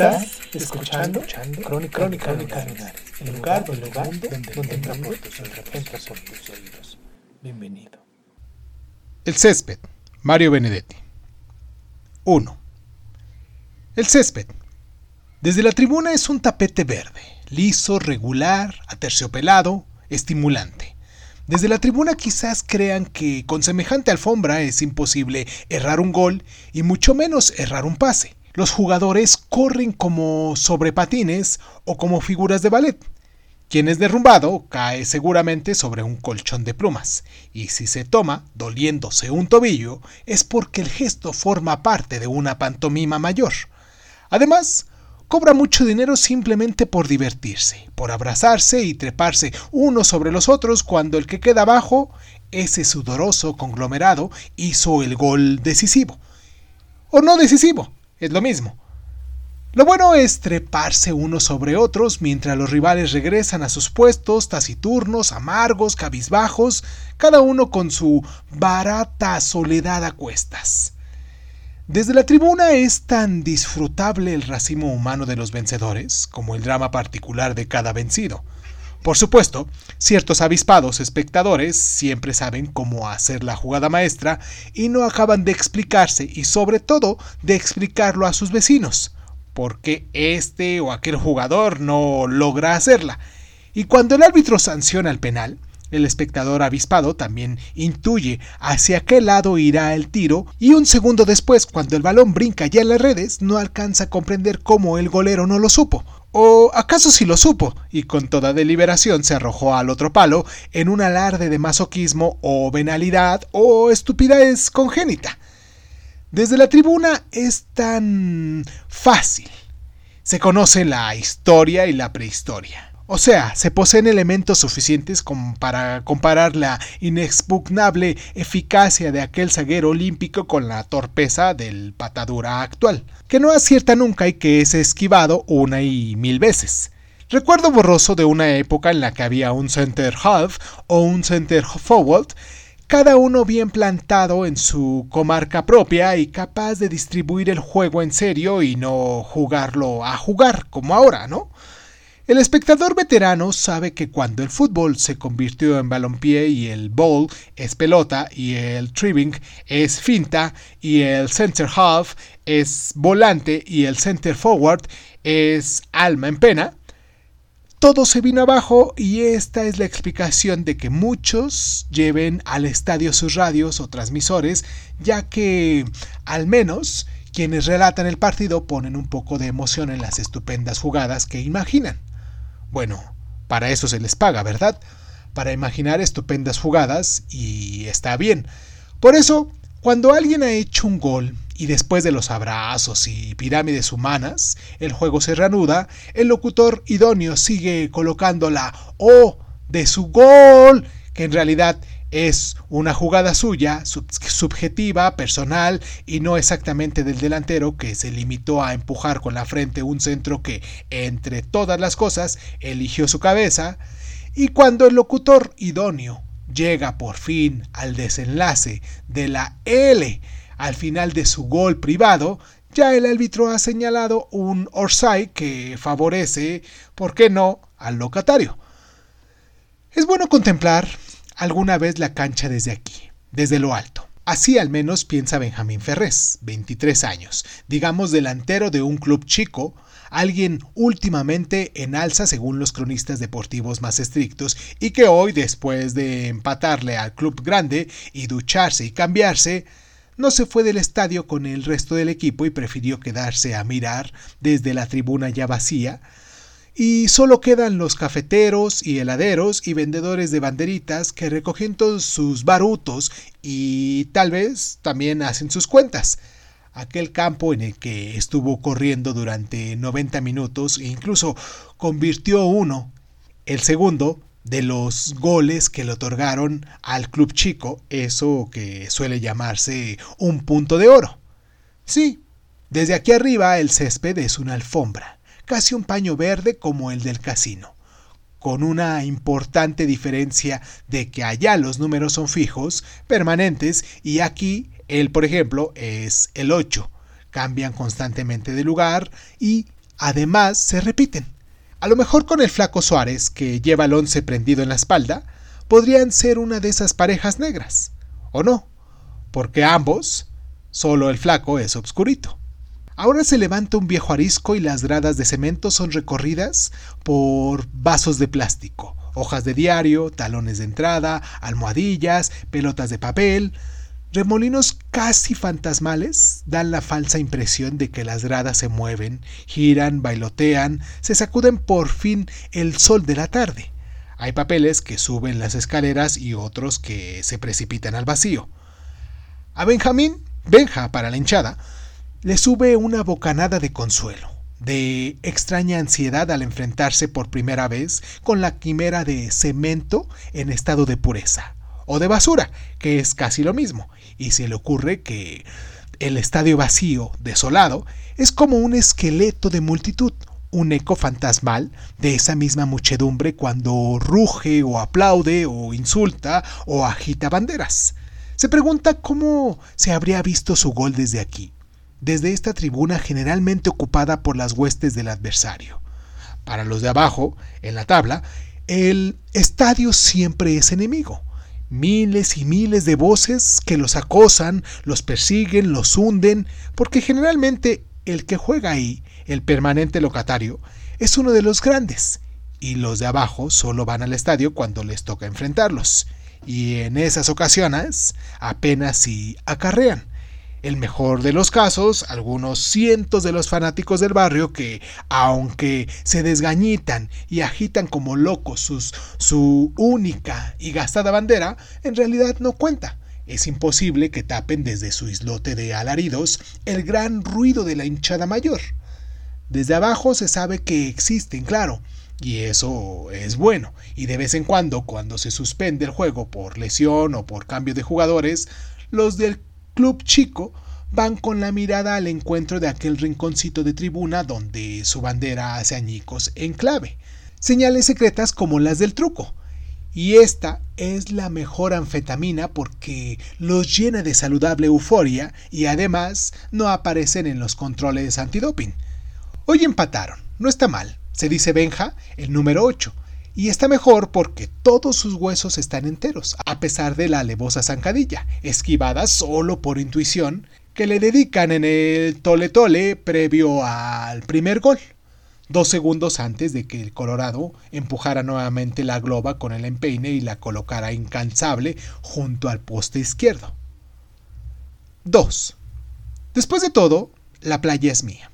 Estás escuchando, Crónica, Crónica, Crónica Lunares, el lugar, el lugar donde, donde entra por tus oídos, entra por tus oídos. Bienvenido. El césped, Mario Benedetti. 1. El césped. Desde la tribuna es un tapete verde, liso, regular, aterciopelado, estimulante. Desde la tribuna quizás crean que con semejante alfombra es imposible errar un gol y mucho menos errar un pase. Los jugadores corren como sobre patines o como figuras de ballet. Quien es derrumbado cae seguramente sobre un colchón de plumas, y si se toma doliéndose un tobillo es porque el gesto forma parte de una pantomima mayor. Además, cobra mucho dinero simplemente por divertirse, por abrazarse y treparse unos sobre los otros cuando el que queda abajo, ese sudoroso conglomerado, hizo el gol decisivo. O no decisivo, es lo mismo. Lo bueno es treparse unos sobre otros mientras los rivales regresan a sus puestos taciturnos, amargos, cabizbajos, cada uno con su barata soledad a cuestas. Desde la tribuna es tan disfrutable el racimo humano de los vencedores como el drama particular de cada vencido. Por supuesto, ciertos avispados espectadores siempre saben cómo hacer la jugada maestra y no acaban de explicarse y sobre todo de explicarlo a sus vecinos porque este o aquel jugador no logra hacerla. Y cuando el árbitro sanciona el penal, el espectador avispado también intuye hacia qué lado irá el tiro y un segundo después, cuando el balón brinca ya en las redes, no alcanza a comprender cómo el golero no lo supo. ¿O acaso sí lo supo y con toda deliberación se arrojó al otro palo en un alarde de masoquismo o venalidad o estupidez congénita? Desde la tribuna es tan fácil. Se conoce la historia y la prehistoria. O sea, se poseen elementos suficientes como para comparar la inexpugnable eficacia de aquel zaguero olímpico con la torpeza del patadura actual, que no acierta nunca y que es esquivado una y mil veces. Recuerdo borroso de una época en la que había un center half o un center forward cada uno bien plantado en su comarca propia y capaz de distribuir el juego en serio y no jugarlo a jugar como ahora, ¿no? El espectador veterano sabe que cuando el fútbol se convirtió en balompié y el ball es pelota y el tribbing es finta y el center half es volante y el center forward es alma en pena, todo se vino abajo y esta es la explicación de que muchos lleven al estadio sus radios o transmisores, ya que al menos quienes relatan el partido ponen un poco de emoción en las estupendas jugadas que imaginan. Bueno, para eso se les paga, ¿verdad? Para imaginar estupendas jugadas y está bien. Por eso, cuando alguien ha hecho un gol y después de los abrazos y pirámides humanas, el juego se reanuda, el locutor idóneo sigue colocando la O de su gol, que en realidad es una jugada suya, subjetiva, personal y no exactamente del delantero que se limitó a empujar con la frente un centro que, entre todas las cosas, eligió su cabeza, y cuando el locutor idóneo llega por fin al desenlace de la L al final de su gol privado, ya el árbitro ha señalado un orsay que favorece, ¿por qué no?, al locatario. Es bueno contemplar alguna vez la cancha desde aquí, desde lo alto. Así al menos piensa Benjamín Ferrés, 23 años, digamos delantero de un club chico, alguien últimamente en alza según los cronistas deportivos más estrictos y que hoy, después de empatarle al club grande y ducharse y cambiarse, no se fue del estadio con el resto del equipo y prefirió quedarse a mirar desde la tribuna ya vacía, y solo quedan los cafeteros y heladeros y vendedores de banderitas que recogen todos sus barutos y tal vez también hacen sus cuentas. Aquel campo en el que estuvo corriendo durante 90 minutos e incluso convirtió uno, el segundo, de los goles que le otorgaron al club chico, eso que suele llamarse un punto de oro. Sí, desde aquí arriba el césped es una alfombra, casi un paño verde como el del casino, con una importante diferencia de que allá los números son fijos, permanentes, y aquí él, por ejemplo, es el 8. Cambian constantemente de lugar y además se repiten. A lo mejor con el flaco Suárez, que lleva el 11 prendido en la espalda, podrían ser una de esas parejas negras. ¿O no? Porque ambos, solo el flaco es obscurito. Ahora se levanta un viejo arisco y las gradas de cemento son recorridas por vasos de plástico, hojas de diario, talones de entrada, almohadillas, pelotas de papel. Remolinos casi fantasmales dan la falsa impresión de que las gradas se mueven, giran, bailotean, se sacuden por fin el sol de la tarde. Hay papeles que suben las escaleras y otros que se precipitan al vacío. A Benjamín, Benja para la hinchada, le sube una bocanada de consuelo, de extraña ansiedad al enfrentarse por primera vez con la quimera de cemento en estado de pureza, o de basura, que es casi lo mismo, y se le ocurre que el estadio vacío, desolado, es como un esqueleto de multitud, un eco fantasmal de esa misma muchedumbre cuando ruge o aplaude o insulta o agita banderas. Se pregunta cómo se habría visto su gol desde aquí, desde esta tribuna generalmente ocupada por las huestes del adversario. Para los de abajo, en la tabla, el estadio siempre es enemigo. Miles y miles de voces que los acosan, los persiguen, los hunden, porque generalmente el que juega ahí, el permanente locatario, es uno de los grandes, y los de abajo solo van al estadio cuando les toca enfrentarlos, y en esas ocasiones apenas si acarrean el mejor de los casos, algunos cientos de los fanáticos del barrio que, aunque se desgañitan y agitan como locos su única y gastada bandera, en realidad no cuenta. Es imposible que tapen desde su islote de alaridos el gran ruido de la hinchada mayor. Desde abajo se sabe que existen, claro, y eso es bueno. Y de vez en cuando, cuando se suspende el juego por lesión o por cambio de jugadores, los del club chico van con la mirada al encuentro de aquel rinconcito de tribuna donde su bandera hace añicos en clave. Señales secretas como las del truco. Y esta es la mejor anfetamina porque los llena de saludable euforia y además no aparecen en los controles antidoping. Hoy empataron, no está mal, se dice Benja, el número 8, y está mejor porque todos sus huesos están enteros, a pesar de la alevosa zancadilla, esquivada solo por intuición, que le dedican en el tole tole previo al primer gol, dos segundos antes de que el Colorado empujara nuevamente la globa con el empeine y la colocara incansable junto al poste izquierdo. 2. Después de todo, la playa es mía.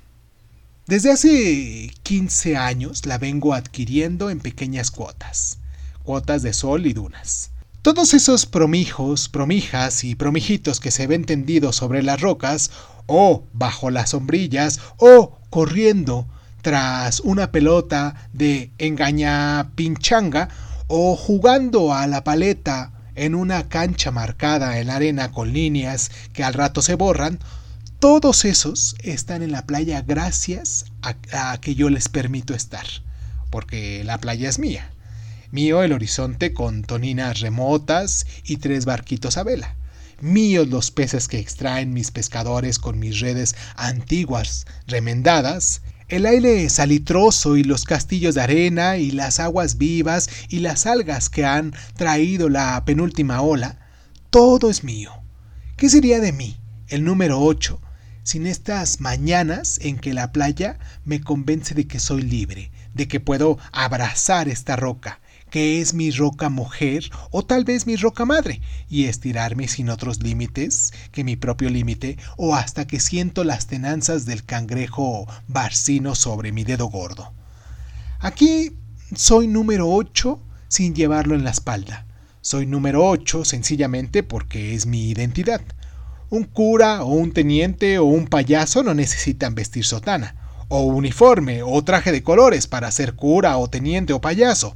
Desde hace 15 años la vengo adquiriendo en pequeñas cuotas, cuotas de sol y dunas. Todos esos promijos, promijas y promijitos que se ven tendidos sobre las rocas, o bajo las sombrillas, o corriendo tras una pelota de engaña pinchanga, o jugando a la paleta en una cancha marcada en la arena con líneas que al rato se borran, todos esos están en la playa gracias a, que yo les permito estar, porque la playa es mía. Mío el horizonte con toninas remotas y tres barquitos a vela. Míos los peces que extraen mis pescadores con mis redes antiguas remendadas. El aire salitroso y los castillos de arena y las aguas vivas y las algas que han traído la penúltima ola. Todo es mío. ¿Qué sería de mí, el número 8, sin estas mañanas en que la playa me convence de que soy libre, de que puedo abrazar esta roca, que es mi roca mujer o tal vez mi roca madre, y estirarme sin otros límites que mi propio límite o hasta que siento las tenanzas del cangrejo barcino sobre mi dedo gordo. Aquí soy número 8 sin llevarlo en la espalda. Soy número 8 sencillamente porque es mi identidad. Un cura o un teniente o un payaso no necesitan vestir sotana, o uniforme o traje de colores para ser cura o teniente o payaso.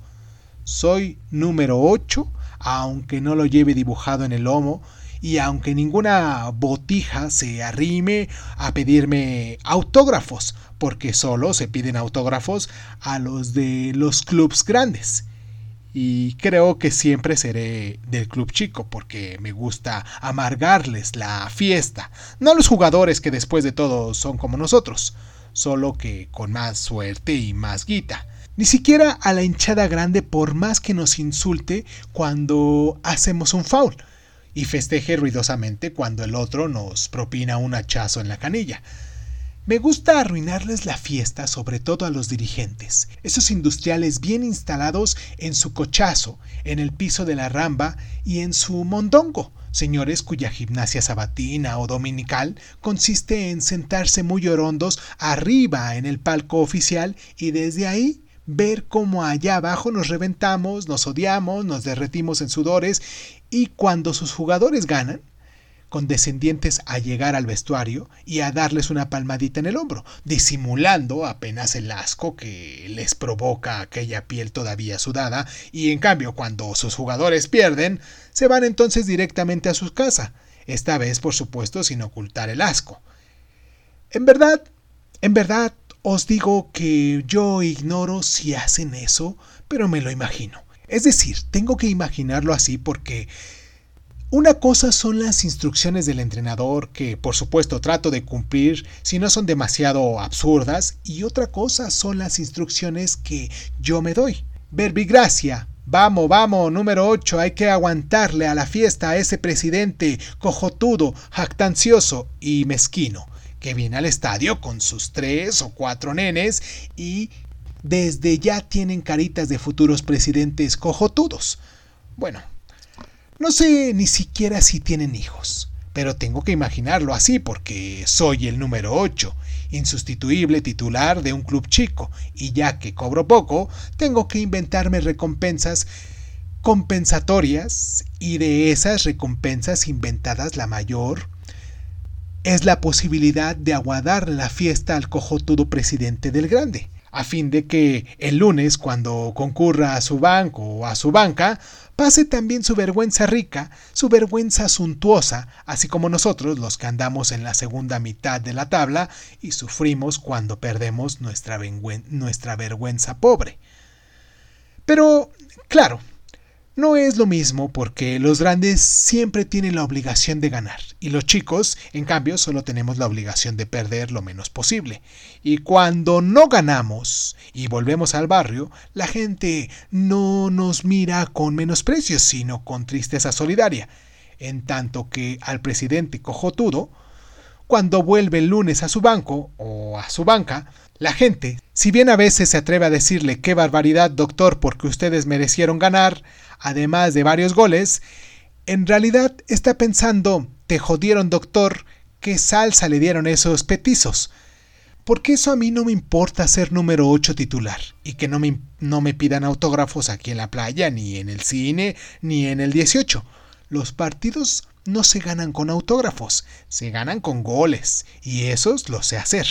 Soy número 8 aunque no lo lleve dibujado en el lomo y aunque ninguna botija se arrime a pedirme autógrafos, porque solo se piden autógrafos a los de los clubs grandes. Y creo que siempre seré del club chico porque me gusta amargarles la fiesta, no a los jugadores que después de todo son como nosotros, solo que con más suerte y más guita. Ni siquiera a la hinchada grande por más que nos insulte cuando hacemos un foul y festeje ruidosamente cuando el otro nos propina un hachazo en la canilla. Me gusta arruinarles la fiesta, sobre todo a los dirigentes, esos industriales bien instalados en su cochazo, en el piso de la ramba y en su mondongo, señores cuya gimnasia sabatina o dominical consiste en sentarse muy orondos arriba en el palco oficial y desde ahí ver cómo allá abajo nos reventamos, nos odiamos, nos derretimos en sudores y cuando sus jugadores ganan, condescendientes a llegar al vestuario y a darles una palmadita en el hombro, disimulando apenas el asco que les provoca aquella piel todavía sudada, y en cambio cuando sus jugadores pierden, se van entonces directamente a su casa, esta vez por supuesto sin ocultar el asco. En verdad, en verdad, os digo que yo ignoro si hacen eso, pero me lo imagino. Es decir, tengo que imaginarlo así porque una cosa son las instrucciones del entrenador, que por supuesto trato de cumplir si no son demasiado absurdas, y otra cosa son las instrucciones que yo me doy. Verbigracia, vamos, vamos, número 8, hay que aguantarle a la fiesta a ese presidente cojotudo, jactancioso y mezquino, que viene al estadio con sus tres o cuatro nenes y desde ya tienen caritas de futuros presidentes cojotudos. Bueno, no sé ni siquiera si tienen hijos, pero tengo que imaginarlo así porque soy el número 8, insustituible titular de un club chico, y ya que cobro poco, tengo que inventarme recompensas compensatorias y de esas recompensas inventadas la mayor es la posibilidad de aguardar la fiesta al cojotudo presidente del grande a fin de que el lunes, cuando concurra a su banco o a su banca, pase también su vergüenza rica, su vergüenza suntuosa, así como nosotros los que andamos en la segunda mitad de la tabla y sufrimos cuando perdemos nuestra, nuestra vergüenza pobre. Pero, claro, no es lo mismo porque los grandes siempre tienen la obligación de ganar y los chicos, en cambio, solo tenemos la obligación de perder lo menos posible. Y cuando no ganamos y volvemos al barrio, la gente no nos mira con menosprecio, sino con tristeza solidaria. En tanto que al presidente cojotudo, cuando vuelve el lunes a su banco o a su banca, la gente, si bien a veces se atreve a decirle qué barbaridad, doctor, porque ustedes merecieron ganar, además de varios goles, en realidad está pensando, te jodieron doctor, qué salsa le dieron esos petizos. Porque eso a mí no me importa ser número 8 titular y que no me, no me pidan autógrafos aquí en la playa, ni en el cine, ni en el 18. Los partidos no se ganan con autógrafos, se ganan con goles, y esos los sé hacer.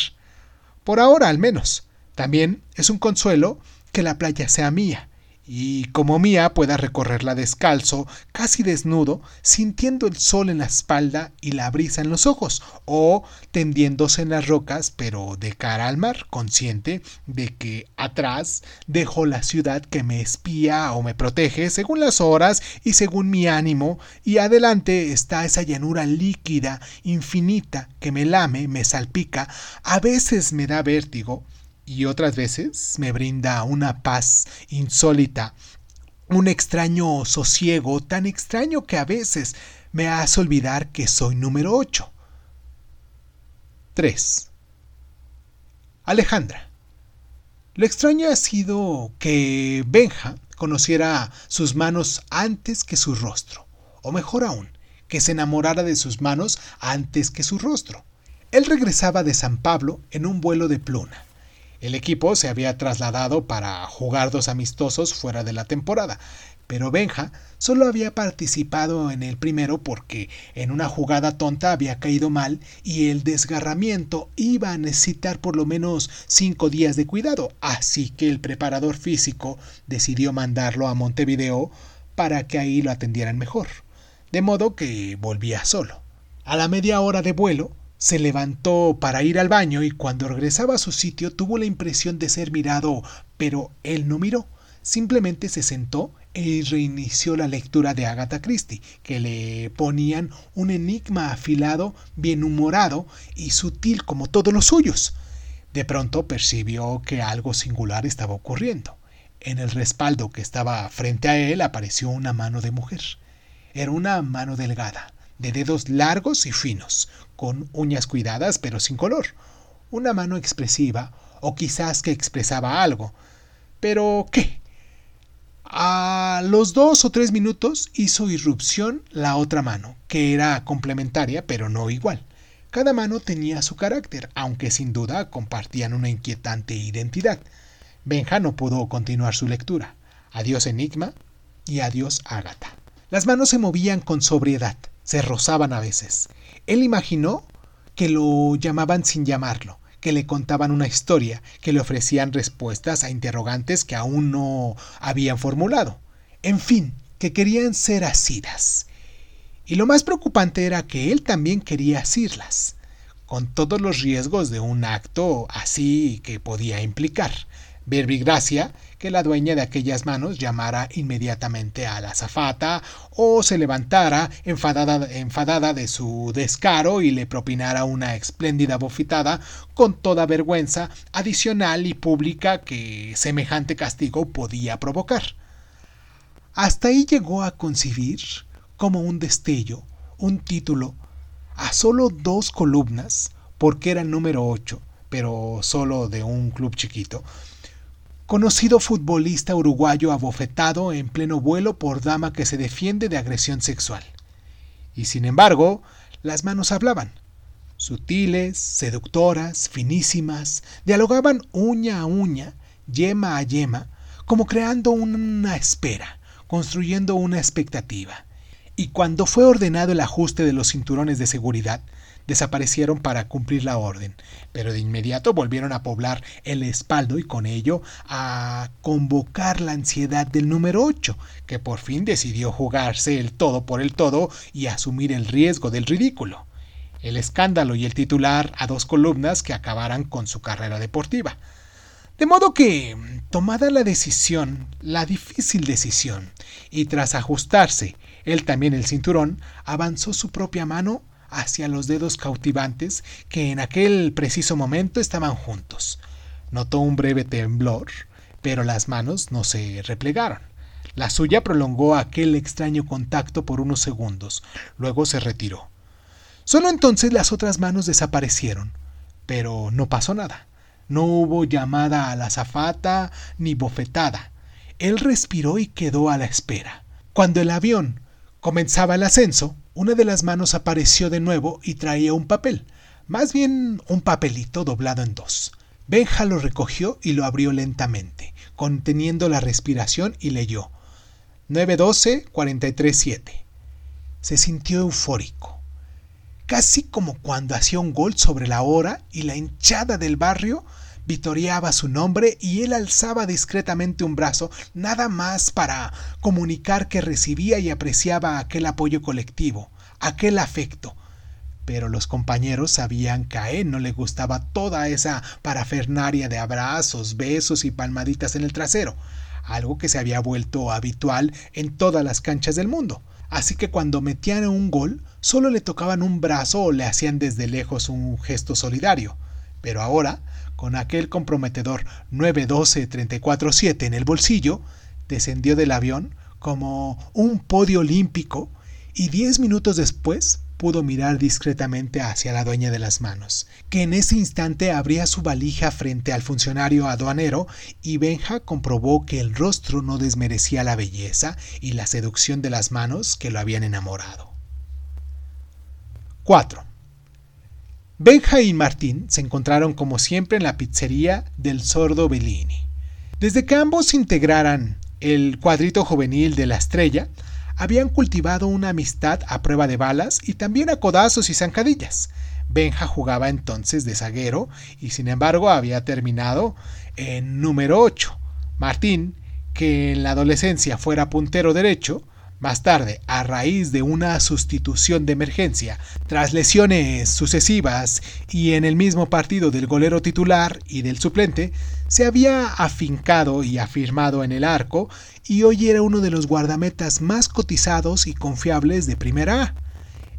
Por ahora al menos. También es un consuelo que la playa sea mía y como mía pueda recorrerla descalzo, casi desnudo, sintiendo el sol en la espalda y la brisa en los ojos, o tendiéndose en las rocas, pero de cara al mar, consciente de que atrás dejo la ciudad que me espía o me protege según las horas y según mi ánimo, y adelante está esa llanura líquida, infinita, que me lame, me salpica, a veces me da vértigo, y otras veces me brinda una paz insólita, un extraño sosiego tan extraño que a veces me hace olvidar que soy número 8. 3. Alejandra. Lo extraño ha sido que Benja conociera sus manos antes que su rostro, o mejor aún, que se enamorara de sus manos antes que su rostro. Él regresaba de San Pablo en un vuelo de pluna El equipo se había trasladado para jugar dos amistosos fuera de la temporada, pero Benja solo había participado en el primero porque en una jugada tonta había caído mal y el desgarramiento iba a necesitar por lo menos cinco días de cuidado, así que el preparador físico decidió mandarlo a Montevideo para que ahí lo atendieran mejor, de modo que volvía solo. A la media hora de vuelo, se levantó para ir al baño y cuando regresaba a su sitio tuvo la impresión de ser mirado, pero él no miró, simplemente se sentó y reinició la lectura de Agatha Christie, que le ponían un enigma afilado, bien humorado y sutil como todos los suyos. De pronto percibió que algo singular estaba ocurriendo. En el respaldo que estaba frente a él apareció una mano de mujer. Era una mano delgada, de dedos largos y finos, con uñas cuidadas pero sin color. Una mano expresiva, o quizás que expresaba algo. Pero ¿qué? A los dos o tres minutos hizo irrupción la otra mano, que era complementaria pero no igual. Cada mano tenía su carácter, aunque sin duda compartían una inquietante identidad. Benja no pudo continuar su lectura. Adiós Enigma y adiós Ágata. Las manos se movían con sobriedad, se rozaban a veces. Él imaginó que lo llamaban sin llamarlo, que le contaban una historia, que le ofrecían respuestas a interrogantes que aún no habían formulado. En fin, que querían ser asidas. Y lo más preocupante era que él también quería asirlas, con todos los riesgos de un acto así que podía implicar verbigracia que la dueña de aquellas manos llamara inmediatamente a la azafata o se levantara enfadada, enfadada de su descaro y le propinara una espléndida bofetada con toda vergüenza adicional y pública que semejante castigo podía provocar. Hasta ahí llegó a concebir como un destello, un título, a solo dos columnas, porque era el número 8, pero solo de un club chiquito, conocido futbolista uruguayo abofetado en pleno vuelo por dama que se defiende de agresión sexual. Y sin embargo, las manos hablaban. Sutiles, seductoras, finísimas, dialogaban uña a uña, yema a yema, como creando una espera, construyendo una expectativa. Y cuando fue ordenado el ajuste de los cinturones de seguridad, desaparecieron para cumplir la orden, pero de inmediato volvieron a poblar el espaldo y con ello a convocar la ansiedad del número 8, que por fin decidió jugarse el todo por el todo y asumir el riesgo del ridículo. El escándalo y el titular a dos columnas que acabaran con su carrera deportiva. De modo que, tomada la decisión, la difícil decisión, y tras ajustarse él también el cinturón, avanzó su propia mano hacia los dedos cautivantes que en aquel preciso momento estaban juntos. Notó un breve temblor, pero las manos no se replegaron. La suya prolongó aquel extraño contacto por unos segundos, luego se retiró. Solo entonces las otras manos desaparecieron, pero no pasó nada. No hubo llamada a la zafata ni bofetada. Él respiró y quedó a la espera. Cuando el avión comenzaba el ascenso, una de las manos apareció de nuevo y traía un papel, más bien un papelito doblado en dos. Benja lo recogió y lo abrió lentamente, conteniendo la respiración y leyó 912-437. Se sintió eufórico, casi como cuando hacía un gol sobre la hora y la hinchada del barrio vitoreaba su nombre y él alzaba discretamente un brazo, nada más para comunicar que recibía y apreciaba aquel apoyo colectivo, aquel afecto. Pero los compañeros sabían que a él no le gustaba toda esa parafernaria de abrazos, besos y palmaditas en el trasero, algo que se había vuelto habitual en todas las canchas del mundo. Así que cuando metían un gol, solo le tocaban un brazo o le hacían desde lejos un gesto solidario. Pero ahora con aquel comprometedor 912-347 en el bolsillo, descendió del avión como un podio olímpico y diez minutos después pudo mirar discretamente hacia la dueña de las manos, que en ese instante abría su valija frente al funcionario aduanero y Benja comprobó que el rostro no desmerecía la belleza y la seducción de las manos que lo habían enamorado. 4. Benja y Martín se encontraron como siempre en la pizzería del sordo Bellini. Desde que ambos integraran el cuadrito juvenil de la estrella, habían cultivado una amistad a prueba de balas y también a codazos y zancadillas. Benja jugaba entonces de zaguero y sin embargo había terminado en número 8. Martín, que en la adolescencia fuera puntero derecho, más tarde, a raíz de una sustitución de emergencia, tras lesiones sucesivas y en el mismo partido del golero titular y del suplente, se había afincado y afirmado en el arco y hoy era uno de los guardametas más cotizados y confiables de Primera A.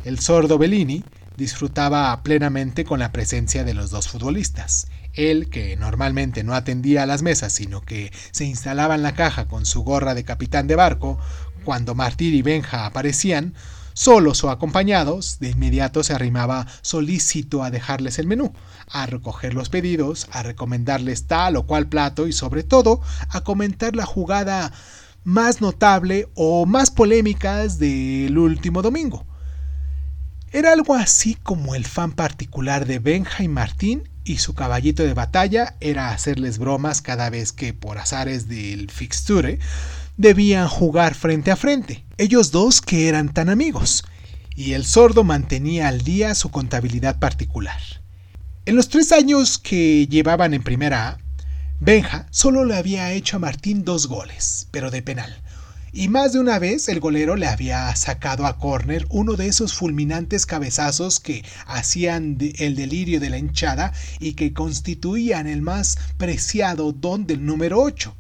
El sordo Bellini disfrutaba plenamente con la presencia de los dos futbolistas. Él, que normalmente no atendía a las mesas, sino que se instalaba en la caja con su gorra de capitán de barco, cuando Martín y Benja aparecían, solos o acompañados, de inmediato se arrimaba solícito a dejarles el menú, a recoger los pedidos, a recomendarles tal o cual plato y sobre todo a comentar la jugada más notable o más polémicas del último domingo. Era algo así como el fan particular de Benja y Martín y su caballito de batalla era hacerles bromas cada vez que por azares del fixture debían jugar frente a frente, ellos dos que eran tan amigos, y el sordo mantenía al día su contabilidad particular. En los tres años que llevaban en primera A, Benja solo le había hecho a Martín dos goles, pero de penal, y más de una vez el golero le había sacado a córner uno de esos fulminantes cabezazos que hacían el delirio de la hinchada y que constituían el más preciado don del número 8.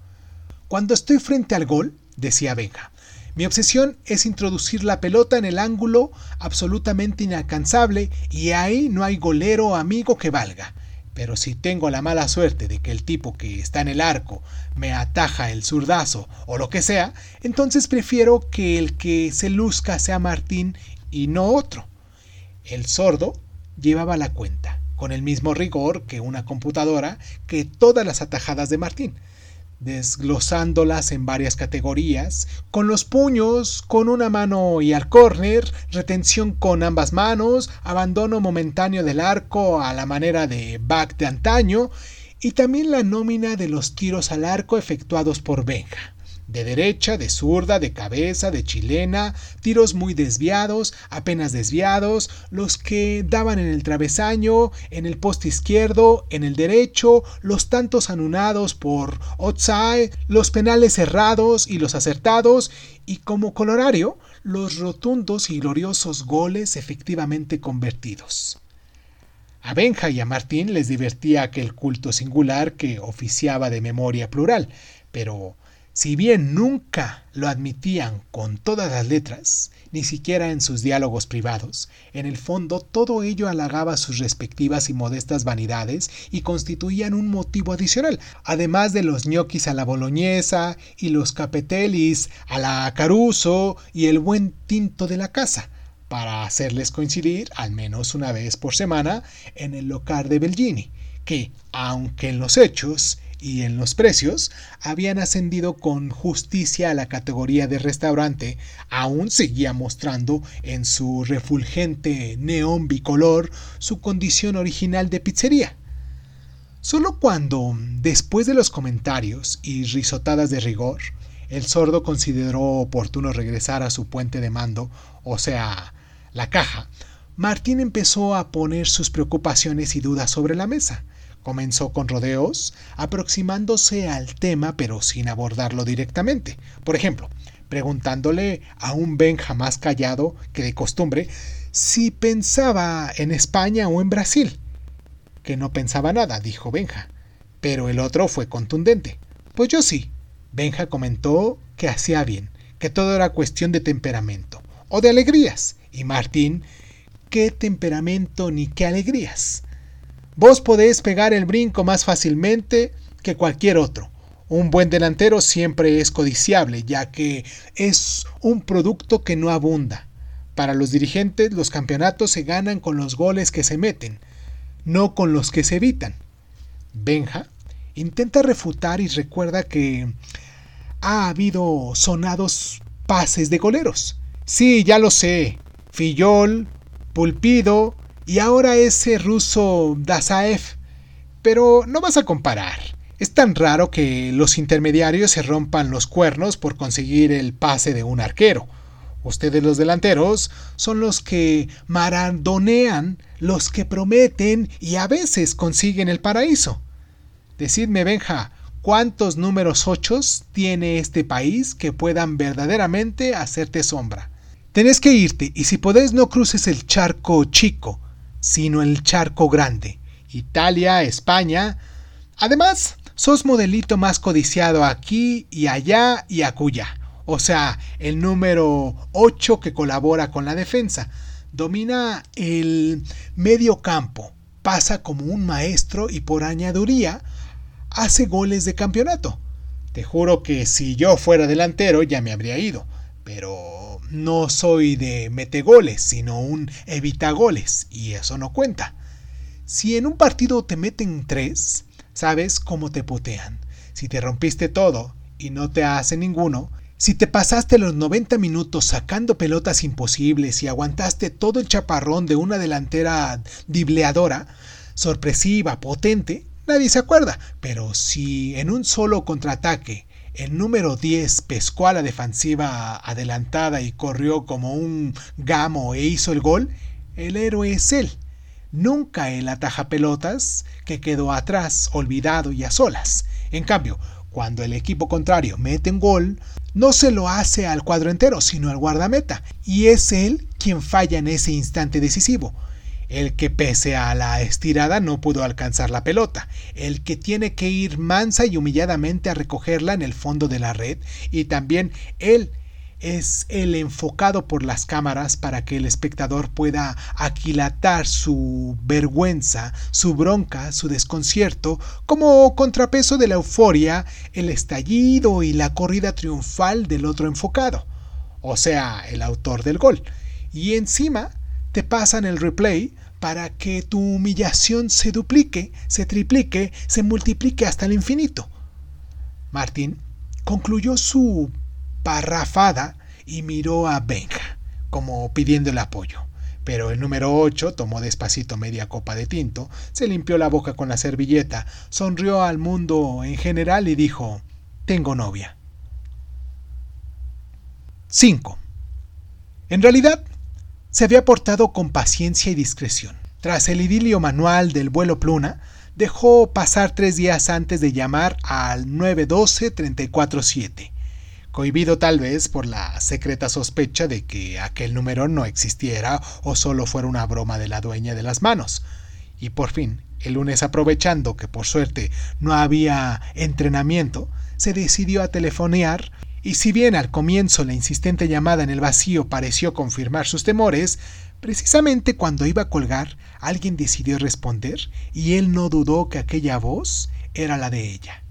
Cuando estoy frente al gol, decía Benja, mi obsesión es introducir la pelota en el ángulo absolutamente inalcanzable y ahí no hay golero o amigo que valga. Pero si tengo la mala suerte de que el tipo que está en el arco me ataja el zurdazo o lo que sea, entonces prefiero que el que se luzca sea Martín y no otro. El sordo llevaba la cuenta, con el mismo rigor que una computadora, que todas las atajadas de Martín desglosándolas en varias categorías, con los puños, con una mano y al córner, retención con ambas manos, abandono momentáneo del arco a la manera de back de antaño, y también la nómina de los tiros al arco efectuados por Benja de derecha, de zurda, de cabeza, de chilena, tiros muy desviados, apenas desviados, los que daban en el travesaño, en el poste izquierdo, en el derecho, los tantos anunados por outside, los penales cerrados y los acertados, y como colorario, los rotundos y gloriosos goles efectivamente convertidos. A Benja y a Martín les divertía aquel culto singular que oficiaba de memoria plural, pero si bien nunca lo admitían con todas las letras, ni siquiera en sus diálogos privados, en el fondo todo ello halagaba sus respectivas y modestas vanidades y constituían un motivo adicional, además de los ñoquis a la boloñesa y los capetelis a la caruso y el buen tinto de la casa, para hacerles coincidir al menos una vez por semana en el local de Belgini, que, aunque en los hechos y en los precios habían ascendido con justicia a la categoría de restaurante, aún seguía mostrando en su refulgente neón bicolor su condición original de pizzería. Solo cuando, después de los comentarios y risotadas de rigor, el sordo consideró oportuno regresar a su puente de mando, o sea, la caja, Martín empezó a poner sus preocupaciones y dudas sobre la mesa. Comenzó con rodeos, aproximándose al tema pero sin abordarlo directamente. Por ejemplo, preguntándole a un Ben jamás callado que de costumbre si pensaba en España o en Brasil. Que no pensaba nada, dijo Benja. Pero el otro fue contundente. Pues yo sí. Benja comentó que hacía bien, que todo era cuestión de temperamento, o de alegrías. Y Martín, qué temperamento ni qué alegrías. Vos podés pegar el brinco más fácilmente que cualquier otro. Un buen delantero siempre es codiciable, ya que es un producto que no abunda. Para los dirigentes los campeonatos se ganan con los goles que se meten, no con los que se evitan. Benja intenta refutar y recuerda que ha habido sonados pases de goleros. Sí, ya lo sé. Fillol, Pulpido y ahora ese ruso Dazaev. Pero no vas a comparar. Es tan raro que los intermediarios se rompan los cuernos por conseguir el pase de un arquero. Ustedes los delanteros son los que marandonean, los que prometen y a veces consiguen el paraíso. Decidme, Benja, ¿cuántos números ochos tiene este país que puedan verdaderamente hacerte sombra? Tenés que irte y si podés no cruces el charco chico, sino el charco grande. Italia, España. Además, sos modelito más codiciado aquí y allá y acuya. O sea, el número 8 que colabora con la defensa. Domina el medio campo, pasa como un maestro y por añaduría hace goles de campeonato. Te juro que si yo fuera delantero ya me habría ido, pero no soy de metegoles, sino un evitagoles, y eso no cuenta. Si en un partido te meten tres, sabes cómo te putean. Si te rompiste todo y no te hace ninguno, si te pasaste los 90 minutos sacando pelotas imposibles y aguantaste todo el chaparrón de una delantera dibleadora, sorpresiva, potente, nadie se acuerda. Pero si en un solo contraataque el número 10 pescó a la defensiva adelantada y corrió como un gamo e hizo el gol, el héroe es él. Nunca el ataja pelotas que quedó atrás, olvidado y a solas. En cambio, cuando el equipo contrario mete un gol, no se lo hace al cuadro entero, sino al guardameta, y es él quien falla en ese instante decisivo. El que pese a la estirada no pudo alcanzar la pelota, el que tiene que ir mansa y humilladamente a recogerla en el fondo de la red, y también él es el enfocado por las cámaras para que el espectador pueda aquilatar su vergüenza, su bronca, su desconcierto, como contrapeso de la euforia, el estallido y la corrida triunfal del otro enfocado, o sea, el autor del gol. Y encima te pasan el replay para que tu humillación se duplique, se triplique, se multiplique hasta el infinito. Martín concluyó su parrafada y miró a Benja, como pidiéndole apoyo. Pero el número 8 tomó despacito media copa de tinto, se limpió la boca con la servilleta, sonrió al mundo en general y dijo, tengo novia. 5. En realidad, se había portado con paciencia y discreción. Tras el idilio manual del vuelo pluna, dejó pasar tres días antes de llamar al 912-347 cohibido tal vez por la secreta sospecha de que aquel número no existiera o solo fuera una broma de la dueña de las manos. Y por fin, el lunes aprovechando que por suerte no había entrenamiento, se decidió a telefonear y si bien al comienzo la insistente llamada en el vacío pareció confirmar sus temores, precisamente cuando iba a colgar alguien decidió responder y él no dudó que aquella voz era la de ella.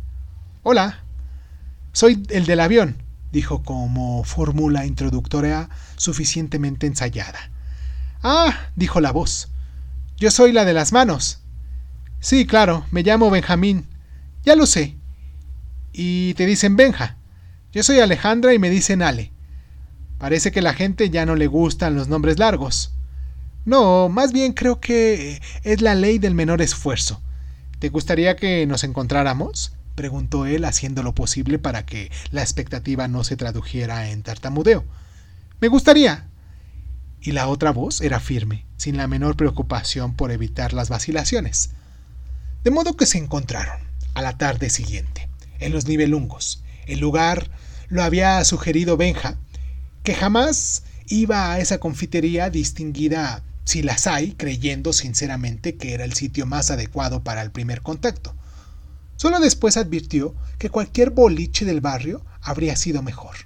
Hola, soy el del avión dijo como fórmula introductoria suficientemente ensayada. Ah, dijo la voz. Yo soy la de las manos. Sí, claro, me llamo Benjamín. Ya lo sé. Y te dicen Benja. Yo soy Alejandra y me dicen Ale. Parece que la gente ya no le gustan los nombres largos. No, más bien creo que es la ley del menor esfuerzo. ¿Te gustaría que nos encontráramos? preguntó él haciendo lo posible para que la expectativa no se tradujera en tartamudeo. Me gustaría. Y la otra voz era firme, sin la menor preocupación por evitar las vacilaciones. De modo que se encontraron, a la tarde siguiente, en los nivelungos. El lugar lo había sugerido Benja, que jamás iba a esa confitería distinguida si las hay, creyendo sinceramente que era el sitio más adecuado para el primer contacto. Solo después advirtió que cualquier boliche del barrio habría sido mejor.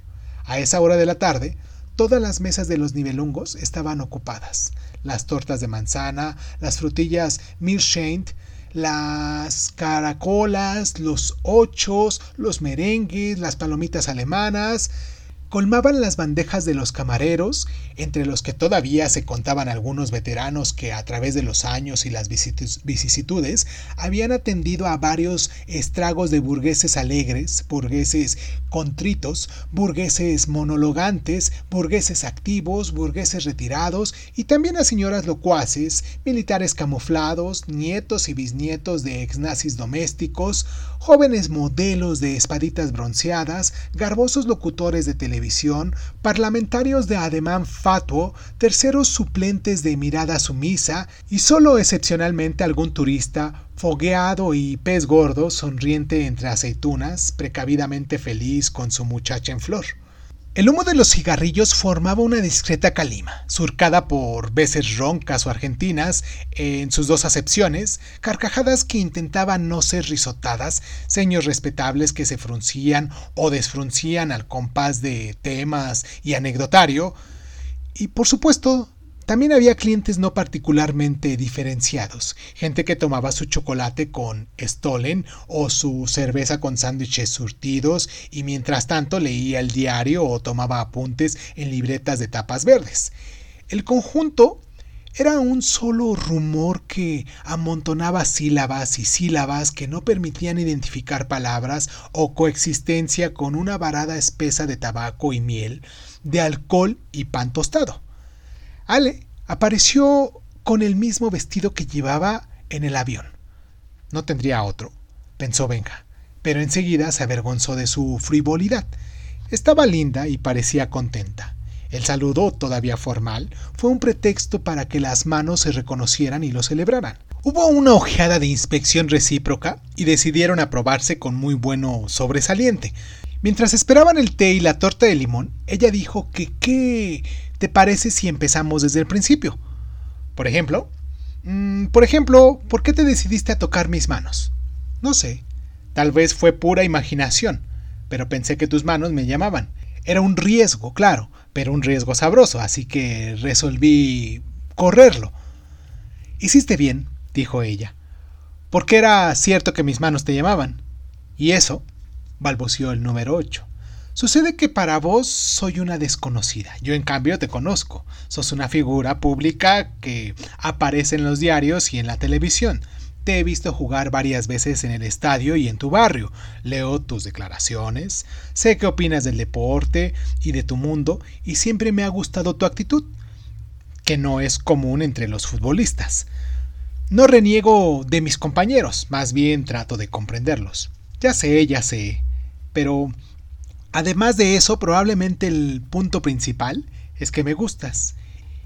A esa hora de la tarde, todas las mesas de los nivelungos estaban ocupadas. Las tortas de manzana, las frutillas Milschaint, las caracolas, los ochos, los merengues, las palomitas alemanas, colmaban las bandejas de los camareros, entre los que todavía se contaban algunos veteranos que a través de los años y las vicisitudes habían atendido a varios estragos de burgueses alegres, burgueses contritos, burgueses monologantes, burgueses activos, burgueses retirados y también a señoras locuaces, militares camuflados, nietos y bisnietos de ex-nazis domésticos, jóvenes modelos de espaditas bronceadas, garbosos locutores de televisión, parlamentarios de ademán fatuo, terceros suplentes de mirada sumisa y solo excepcionalmente algún turista fogueado y pez gordo, sonriente entre aceitunas, precavidamente feliz con su muchacha en flor. El humo de los cigarrillos formaba una discreta calima, surcada por veces roncas o argentinas, en sus dos acepciones, carcajadas que intentaban no ser risotadas, seños respetables que se fruncían o desfruncían al compás de temas y anecdotario, y por supuesto también había clientes no particularmente diferenciados, gente que tomaba su chocolate con Stolen o su cerveza con sándwiches surtidos y mientras tanto leía el diario o tomaba apuntes en libretas de tapas verdes. El conjunto era un solo rumor que amontonaba sílabas y sílabas que no permitían identificar palabras o coexistencia con una varada espesa de tabaco y miel, de alcohol y pan tostado. Ale apareció con el mismo vestido que llevaba en el avión. No tendría otro, pensó Benja, pero enseguida se avergonzó de su frivolidad. Estaba linda y parecía contenta. El saludo, todavía formal, fue un pretexto para que las manos se reconocieran y lo celebraran. Hubo una ojeada de inspección recíproca y decidieron aprobarse con muy bueno sobresaliente. Mientras esperaban el té y la torta de limón, ella dijo que qué te parece si empezamos desde el principio? Por ejemplo, mm, por ejemplo, ¿por qué te decidiste a tocar mis manos? No sé, tal vez fue pura imaginación, pero pensé que tus manos me llamaban. Era un riesgo, claro, pero un riesgo sabroso, así que resolví correrlo. Hiciste bien, dijo ella, porque era cierto que mis manos te llamaban. Y eso, balbució el número ocho. Sucede que para vos soy una desconocida. Yo en cambio te conozco. Sos una figura pública que aparece en los diarios y en la televisión. Te he visto jugar varias veces en el estadio y en tu barrio. Leo tus declaraciones, sé qué opinas del deporte y de tu mundo y siempre me ha gustado tu actitud, que no es común entre los futbolistas. No reniego de mis compañeros, más bien trato de comprenderlos. Ya sé, ya sé, pero Además de eso, probablemente el punto principal es que me gustas.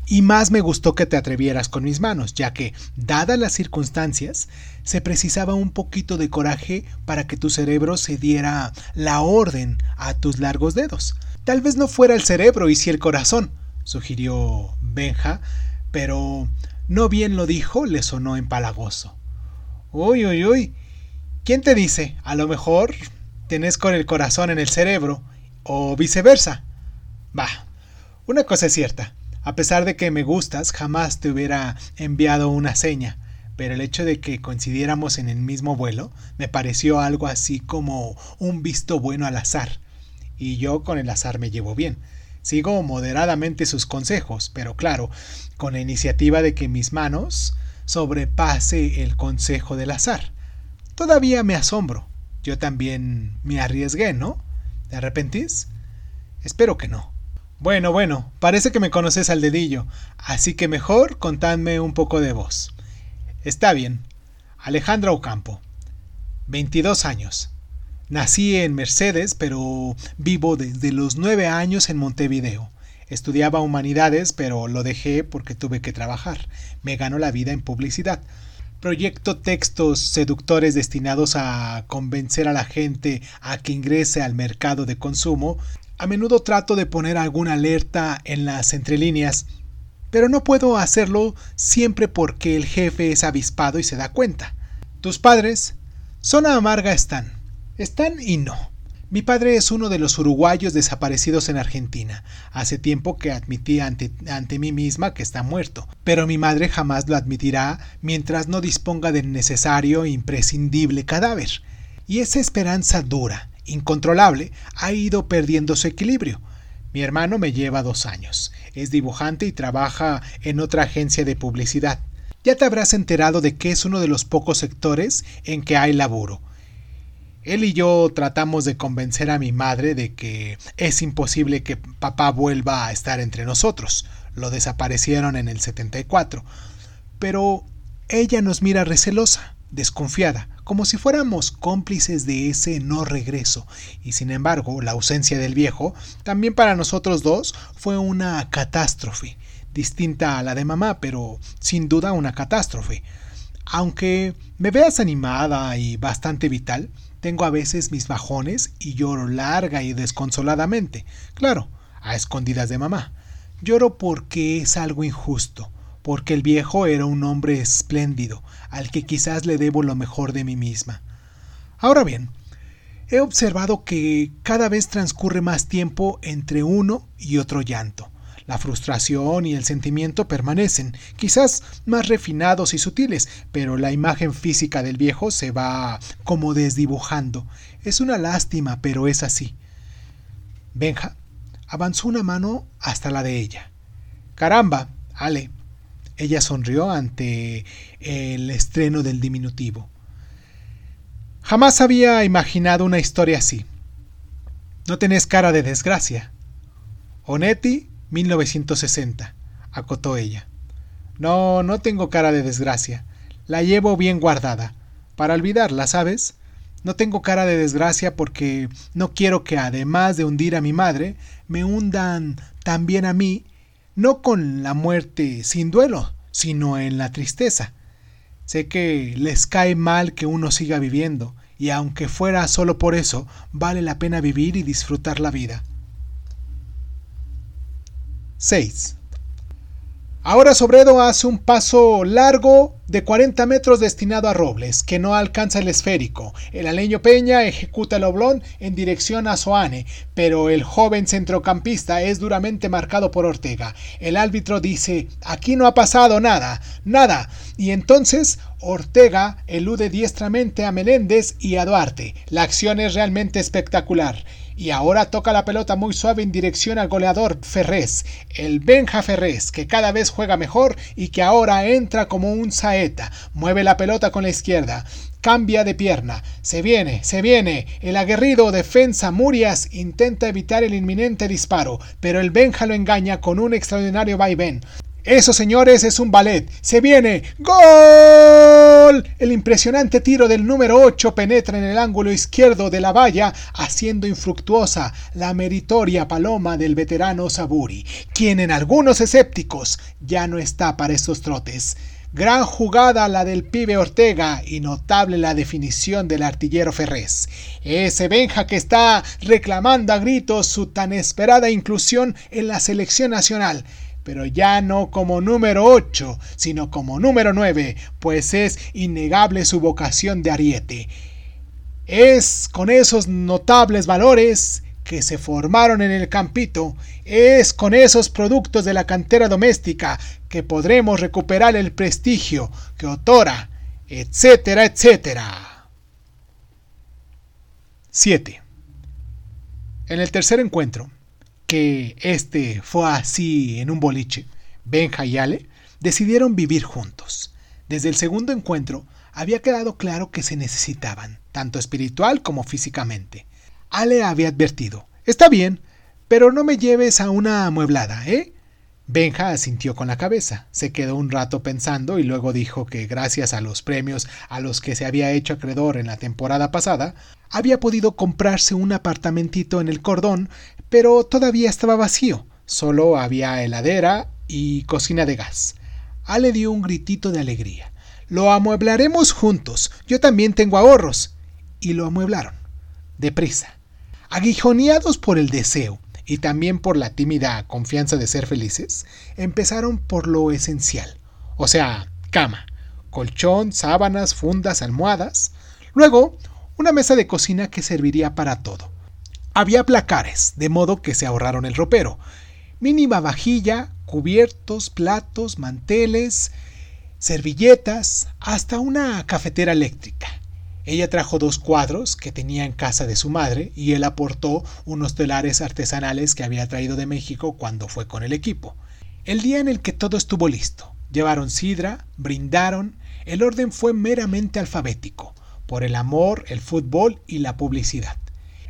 Y más me gustó que te atrevieras con mis manos, ya que, dadas las circunstancias, se precisaba un poquito de coraje para que tu cerebro se diera la orden a tus largos dedos. Tal vez no fuera el cerebro y sí el corazón, sugirió Benja, pero no bien lo dijo, le sonó empalagoso. Uy, uy, uy. ¿Quién te dice? A lo mejor tenés con el corazón en el cerebro, o viceversa. Bah, una cosa es cierta, a pesar de que me gustas, jamás te hubiera enviado una seña, pero el hecho de que coincidiéramos en el mismo vuelo me pareció algo así como un visto bueno al azar. Y yo con el azar me llevo bien. Sigo moderadamente sus consejos, pero claro, con la iniciativa de que mis manos sobrepase el consejo del azar. Todavía me asombro, yo también me arriesgué, ¿no? ¿Te arrepentís? Espero que no. Bueno, bueno, parece que me conoces al dedillo, así que mejor contadme un poco de vos. Está bien. Alejandra Ocampo. 22 años. Nací en Mercedes, pero vivo desde los 9 años en Montevideo. Estudiaba humanidades, pero lo dejé porque tuve que trabajar. Me ganó la vida en publicidad. Proyecto textos seductores destinados a convencer a la gente a que ingrese al mercado de consumo. A menudo trato de poner alguna alerta en las entrelíneas, pero no puedo hacerlo siempre porque el jefe es avispado y se da cuenta. Tus padres son amarga están. Están y no. Mi padre es uno de los uruguayos desaparecidos en Argentina. Hace tiempo que admití ante, mí misma que está muerto, pero mi madre jamás lo admitirá mientras no disponga del necesario e imprescindible cadáver. Y esa esperanza dura, incontrolable, ha ido perdiendo su equilibrio. Mi hermano me lleva dos años. Es dibujante y trabaja en otra agencia de publicidad. Ya te habrás enterado de que es uno de los pocos sectores en que hay laburo. Él y yo tratamos de convencer a mi madre de que es imposible que papá vuelva a estar entre nosotros. Lo desaparecieron en el 74. Pero ella nos mira recelosa, desconfiada, como si fuéramos cómplices de ese no regreso. Y sin embargo, la ausencia del viejo también para nosotros dos fue una catástrofe, distinta a la de mamá, pero sin duda una catástrofe. Aunque me veas animada y bastante vital, tengo a veces mis bajones y lloro larga y desconsoladamente. Claro, a escondidas de mamá. Lloro porque es algo injusto, porque el viejo era un hombre espléndido, al que quizás le debo lo mejor de mí misma. Ahora bien, he observado que cada vez transcurre más tiempo entre uno y otro llanto. La frustración y el sentimiento permanecen, quizás más refinados y sutiles, pero la imagen física del viejo se va como desdibujando. Es una lástima, pero es así. Benja avanzó una mano hasta la de ella. Caramba, Ale. Ella sonrió ante el estreno del diminutivo. Jamás había imaginado una historia así. No tenés cara de desgracia. Onetti 1960, acotó ella. No, no tengo cara de desgracia. La llevo bien guardada. Para olvidarla, ¿sabes? No tengo cara de desgracia porque no quiero que, además de hundir a mi madre, me hundan también a mí, no con la muerte sin duelo, sino en la tristeza. Sé que les cae mal que uno siga viviendo, y aunque fuera solo por eso, vale la pena vivir y disfrutar la vida. 6. Ahora Sobredo hace un paso largo de 40 metros destinado a Robles, que no alcanza el esférico. El aleño Peña ejecuta el oblón en dirección a Soane, pero el joven centrocampista es duramente marcado por Ortega. El árbitro dice, aquí no ha pasado nada, nada. Y entonces Ortega elude diestramente a Meléndez y a Duarte. La acción es realmente espectacular y ahora toca la pelota muy suave en dirección al goleador Ferrés, el Benja Ferrés, que cada vez juega mejor y que ahora entra como un saeta, mueve la pelota con la izquierda, cambia de pierna, se viene, se viene, el aguerrido defensa Murias intenta evitar el inminente disparo, pero el Benja lo engaña con un extraordinario vaivén. Eso, señores, es un ballet. Se viene. ¡Gol! El impresionante tiro del número 8 penetra en el ángulo izquierdo de la valla, haciendo infructuosa la meritoria paloma del veterano Saburi, quien en algunos escépticos ya no está para estos trotes. Gran jugada la del pibe Ortega y notable la definición del artillero Ferrés. Ese Benja que está reclamando a gritos su tan esperada inclusión en la selección nacional pero ya no como número 8, sino como número 9, pues es innegable su vocación de ariete. Es con esos notables valores que se formaron en el campito, es con esos productos de la cantera doméstica que podremos recuperar el prestigio que otora, etcétera, etcétera. 7. En el tercer encuentro, que este fue así en un boliche, Benja y Ale decidieron vivir juntos. Desde el segundo encuentro había quedado claro que se necesitaban, tanto espiritual como físicamente. Ale había advertido, está bien, pero no me lleves a una amueblada, ¿eh? Benja asintió con la cabeza, se quedó un rato pensando y luego dijo que gracias a los premios a los que se había hecho acreedor en la temporada pasada, había podido comprarse un apartamentito en el cordón, pero todavía estaba vacío, solo había heladera y cocina de gas. Ale dio un gritito de alegría. Lo amueblaremos juntos, yo también tengo ahorros. Y lo amueblaron. Deprisa. Aguijoneados por el deseo, y también por la tímida confianza de ser felices, empezaron por lo esencial, o sea, cama, colchón, sábanas, fundas, almohadas, luego una mesa de cocina que serviría para todo. Había placares, de modo que se ahorraron el ropero, mínima vajilla, cubiertos, platos, manteles, servilletas, hasta una cafetera eléctrica. Ella trajo dos cuadros que tenía en casa de su madre y él aportó unos telares artesanales que había traído de México cuando fue con el equipo. El día en el que todo estuvo listo, llevaron sidra, brindaron, el orden fue meramente alfabético, por el amor, el fútbol y la publicidad.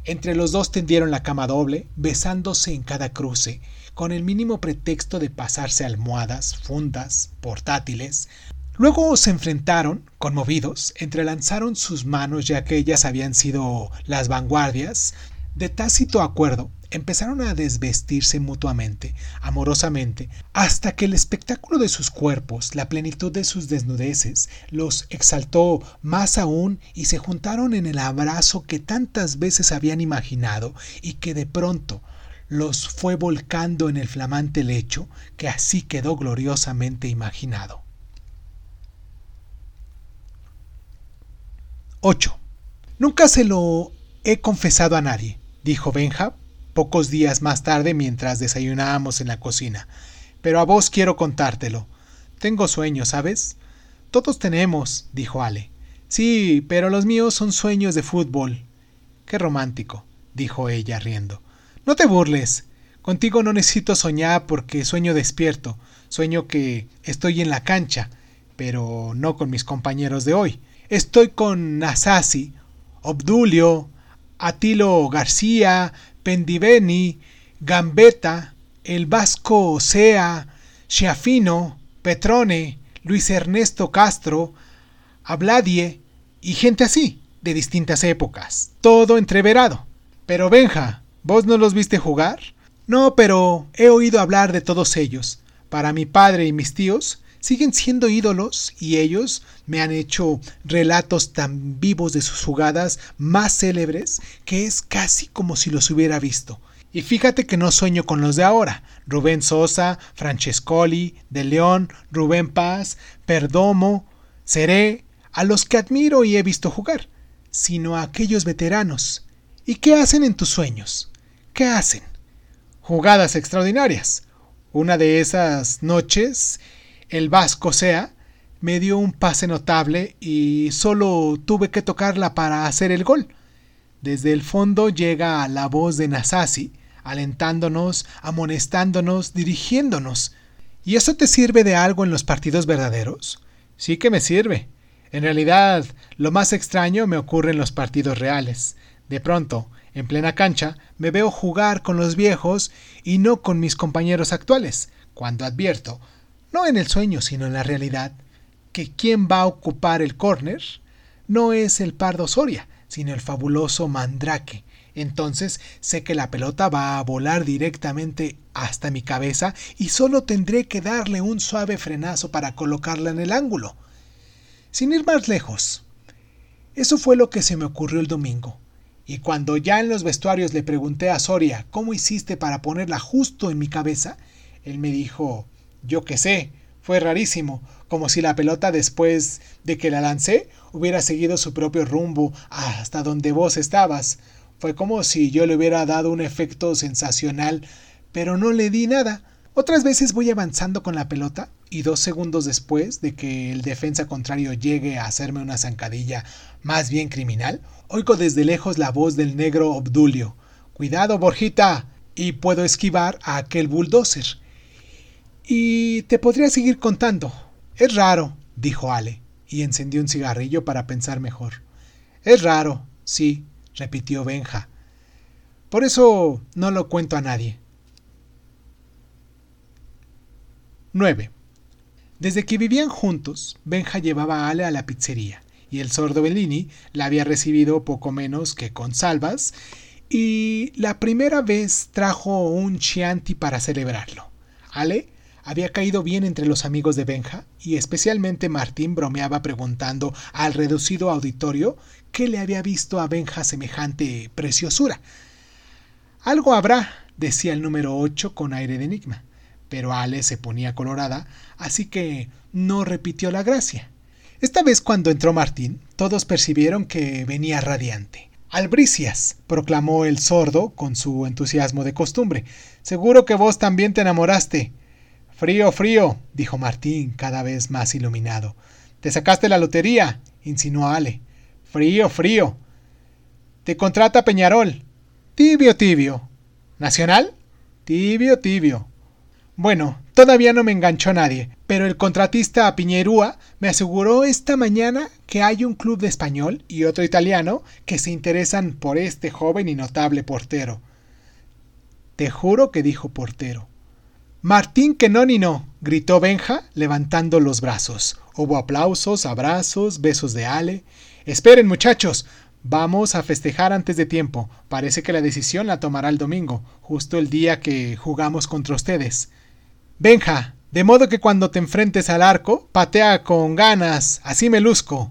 Entre los dos tendieron la cama doble, besándose en cada cruce, con el mínimo pretexto de pasarse almohadas, fundas, portátiles. Luego se enfrentaron, conmovidos, entrelanzaron sus manos ya que ellas habían sido las vanguardias. De tácito acuerdo, empezaron a desvestirse mutuamente, amorosamente, hasta que el espectáculo de sus cuerpos, la plenitud de sus desnudeces, los exaltó más aún y se juntaron en el abrazo que tantas veces habían imaginado y que de pronto los fue volcando en el flamante lecho que así quedó gloriosamente imaginado. 8. Nunca se lo he confesado a nadie, dijo Benja pocos días más tarde mientras desayunábamos en la cocina. Pero a vos quiero contártelo. Tengo sueños, ¿sabes? Todos tenemos, dijo Ale. Sí, pero los míos son sueños de fútbol. Qué romántico, dijo ella riendo. No te burles. Contigo no necesito soñar porque sueño despierto. Sueño que estoy en la cancha, pero no con mis compañeros de hoy. Estoy con Nasasi, Obdulio, Atilo García, Pendiveni, Gambetta, el vasco Sea, Schiafino, Petrone, Luis Ernesto Castro, Abladie y gente así, de distintas épocas, todo entreverado. Pero Benja, ¿vos no los viste jugar? No, pero he oído hablar de todos ellos. Para mi padre y mis tíos, siguen siendo ídolos y ellos me han hecho relatos tan vivos de sus jugadas más célebres que es casi como si los hubiera visto. Y fíjate que no sueño con los de ahora, Rubén Sosa, Francescoli, De León, Rubén Paz, Perdomo, Seré, a los que admiro y he visto jugar, sino a aquellos veteranos. ¿Y qué hacen en tus sueños? ¿Qué hacen? Jugadas extraordinarias. Una de esas noches el vasco sea, me dio un pase notable y solo tuve que tocarla para hacer el gol. Desde el fondo llega la voz de Nasasi, alentándonos, amonestándonos, dirigiéndonos. ¿Y eso te sirve de algo en los partidos verdaderos? Sí que me sirve. En realidad, lo más extraño me ocurre en los partidos reales. De pronto, en plena cancha, me veo jugar con los viejos y no con mis compañeros actuales, cuando advierto no en el sueño, sino en la realidad, que quien va a ocupar el córner no es el Pardo Soria, sino el fabuloso Mandrake. Entonces sé que la pelota va a volar directamente hasta mi cabeza y solo tendré que darle un suave frenazo para colocarla en el ángulo. Sin ir más lejos. Eso fue lo que se me ocurrió el domingo. Y cuando ya en los vestuarios le pregunté a Soria cómo hiciste para ponerla justo en mi cabeza, él me dijo yo qué sé, fue rarísimo, como si la pelota después de que la lancé hubiera seguido su propio rumbo hasta donde vos estabas. Fue como si yo le hubiera dado un efecto sensacional, pero no le di nada. Otras veces voy avanzando con la pelota y dos segundos después de que el defensa contrario llegue a hacerme una zancadilla más bien criminal, oigo desde lejos la voz del negro Obdulio. Cuidado, Borjita. y puedo esquivar a aquel bulldozer. Y te podría seguir contando. Es raro, dijo Ale, y encendió un cigarrillo para pensar mejor. Es raro, sí, repitió Benja. Por eso no lo cuento a nadie. 9. Desde que vivían juntos, Benja llevaba a Ale a la pizzería, y el sordo Bellini la había recibido poco menos que con salvas, y la primera vez trajo un chianti para celebrarlo. Ale había caído bien entre los amigos de Benja, y especialmente Martín bromeaba preguntando al reducido auditorio qué le había visto a Benja semejante preciosura. Algo habrá, decía el número 8 con aire de enigma, pero Ale se ponía colorada, así que no repitió la gracia. Esta vez cuando entró Martín, todos percibieron que venía radiante. Albricias, proclamó el sordo con su entusiasmo de costumbre. Seguro que vos también te enamoraste. Frío, frío, dijo Martín, cada vez más iluminado. Te sacaste la lotería, insinuó Ale. Frío, frío. Te contrata Peñarol. Tibio, tibio. ¿Nacional? Tibio, tibio. Bueno, todavía no me enganchó nadie, pero el contratista Piñerúa me aseguró esta mañana que hay un club de español y otro italiano que se interesan por este joven y notable portero. Te juro que dijo portero. Martín que no ni no, gritó Benja, levantando los brazos. Hubo aplausos, abrazos, besos de Ale. Esperen, muchachos. Vamos a festejar antes de tiempo. Parece que la decisión la tomará el domingo, justo el día que jugamos contra ustedes. Benja, de modo que cuando te enfrentes al arco, patea con ganas, así me luzco.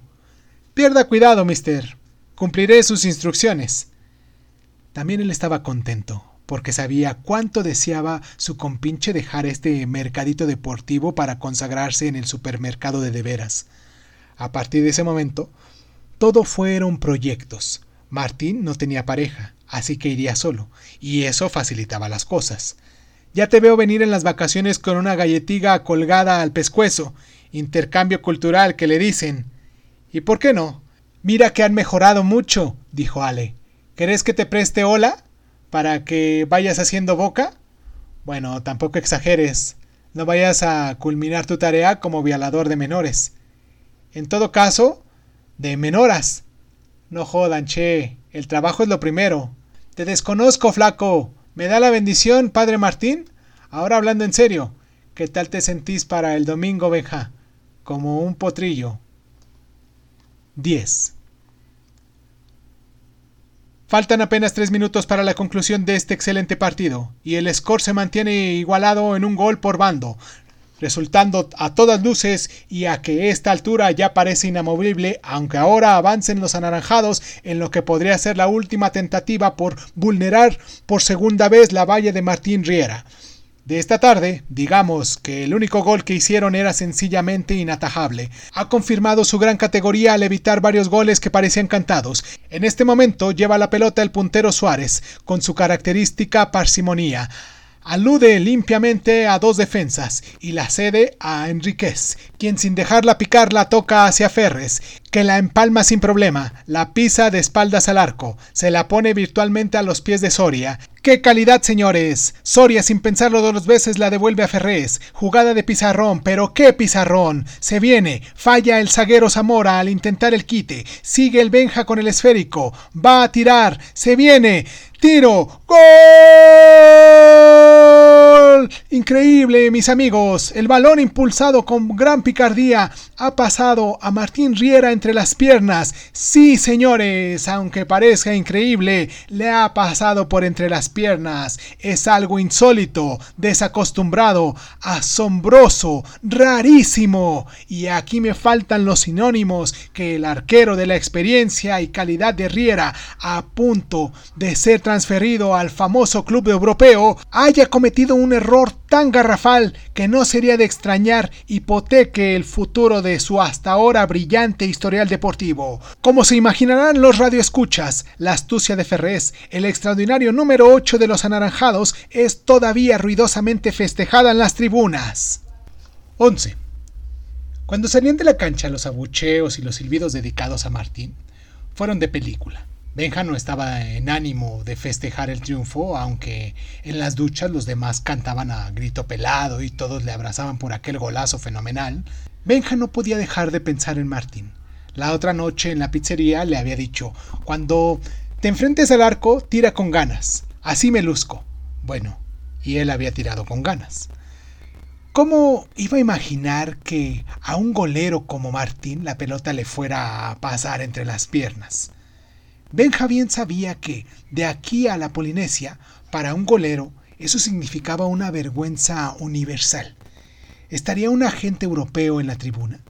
Pierda cuidado, mister. Cumpliré sus instrucciones. También él estaba contento, porque sabía cuánto deseaba su compinche dejar este mercadito deportivo para consagrarse en el supermercado de de veras. A partir de ese momento, todo fueron proyectos. Martín no tenía pareja, así que iría solo, y eso facilitaba las cosas. Ya te veo venir en las vacaciones con una galletiga colgada al pescuezo. Intercambio cultural que le dicen. ¿Y por qué no? Mira que han mejorado mucho, dijo Ale. ¿Querés que te preste hola? ¿Para que vayas haciendo boca? Bueno, tampoco exageres. No vayas a culminar tu tarea como violador de menores. En todo caso, de menoras. No jodan, che. El trabajo es lo primero. Te desconozco, flaco. ¿Me da la bendición, padre Martín? Ahora hablando en serio, ¿qué tal te sentís para el domingo, Benja? Como un potrillo. 10. Faltan apenas tres minutos para la conclusión de este excelente partido, y el score se mantiene igualado en un gol por bando, resultando a todas luces y a que esta altura ya parece inamovible, aunque ahora avancen los anaranjados en lo que podría ser la última tentativa por vulnerar por segunda vez la valla de Martín Riera. De esta tarde, digamos que el único gol que hicieron era sencillamente inatajable. Ha confirmado su gran categoría al evitar varios goles que parecían cantados. En este momento lleva la pelota el puntero Suárez, con su característica parsimonía alude limpiamente a dos defensas y la cede a Enríquez, quien sin dejarla picar la toca hacia Ferres, que la empalma sin problema, la pisa de espaldas al arco, se la pone virtualmente a los pies de Soria. ¡Qué calidad, señores! Soria sin pensarlo dos veces la devuelve a Ferrés. Jugada de pizarrón, pero qué pizarrón. Se viene, falla el zaguero Zamora al intentar el quite. Sigue el Benja con el esférico. Va a tirar. Se viene. Tiro. ¡Gol! Increíble, mis amigos. El balón impulsado con gran picardía ha pasado a Martín Riera entre las piernas. Sí, señores, aunque parezca increíble, le ha pasado por entre las piernas. Es algo insólito, desacostumbrado, asombroso, rarísimo. Y aquí me faltan los sinónimos que el arquero de la experiencia y calidad de Riera, a punto de ser transferido al famoso club europeo, haya cometido un error tan garrafal que no sería de extrañar hipoteque el futuro de su hasta ahora brillante historial deportivo. Como se imaginarán los radioescuchas, la astucia de Ferrés, el extraordinario número 8 de los anaranjados, es todavía ruidosamente festejada en las tribunas. 11. Cuando salían de la cancha los abucheos y los silbidos dedicados a Martín, fueron de película. Benja no estaba en ánimo de festejar el triunfo, aunque en las duchas los demás cantaban a grito pelado y todos le abrazaban por aquel golazo fenomenal. Benja no podía dejar de pensar en Martín. La otra noche en la pizzería le había dicho, cuando te enfrentes al arco, tira con ganas. Así me luzco. Bueno, y él había tirado con ganas. ¿Cómo iba a imaginar que a un golero como Martín la pelota le fuera a pasar entre las piernas? Benja bien sabía que, de aquí a la Polinesia, para un golero, eso significaba una vergüenza universal. ¿Estaría un agente europeo en la tribuna?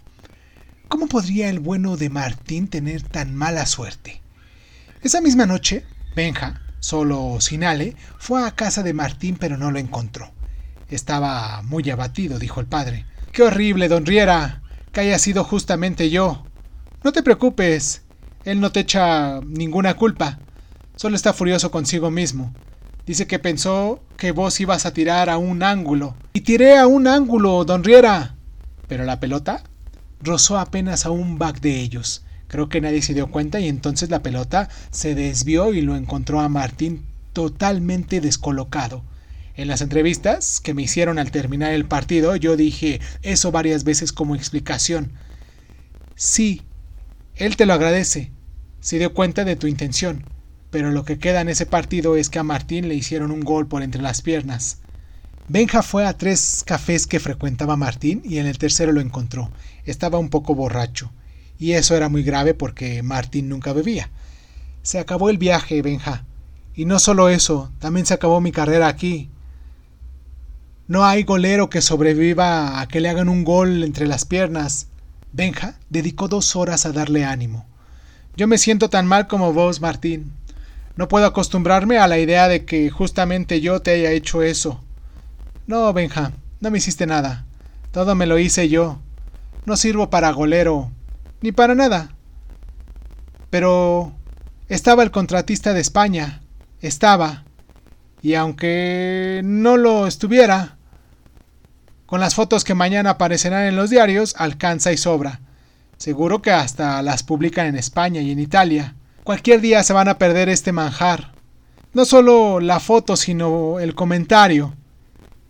¿Cómo podría el bueno de Martín tener tan mala suerte? Esa misma noche, Benja, solo sin Ale, fue a casa de Martín pero no lo encontró. Estaba muy abatido, dijo el padre. ¡Qué horrible, don Riera! Que haya sido justamente yo. No te preocupes, él no te echa ninguna culpa. Solo está furioso consigo mismo. Dice que pensó que vos ibas a tirar a un ángulo. Y tiré a un ángulo, don Riera. Pero la pelota rozó apenas a un back de ellos, Creo que nadie se dio cuenta y entonces la pelota se desvió y lo encontró a Martín totalmente descolocado. En las entrevistas que me hicieron al terminar el partido, yo dije eso varias veces como explicación. Sí, él te lo agradece, se dio cuenta de tu intención, pero lo que queda en ese partido es que a Martín le hicieron un gol por entre las piernas. Benja fue a tres cafés que frecuentaba Martín y en el tercero lo encontró. Estaba un poco borracho. Y eso era muy grave porque Martín nunca bebía. Se acabó el viaje, Benja. Y no solo eso, también se acabó mi carrera aquí. No hay golero que sobreviva a que le hagan un gol entre las piernas. Benja dedicó dos horas a darle ánimo. Yo me siento tan mal como vos, Martín. No puedo acostumbrarme a la idea de que justamente yo te haya hecho eso. No, Benja, no me hiciste nada. Todo me lo hice yo. No sirvo para golero, ni para nada. Pero estaba el contratista de España. Estaba. Y aunque no lo estuviera, con las fotos que mañana aparecerán en los diarios, alcanza y sobra. Seguro que hasta las publican en España y en Italia. Cualquier día se van a perder este manjar. No solo la foto, sino el comentario.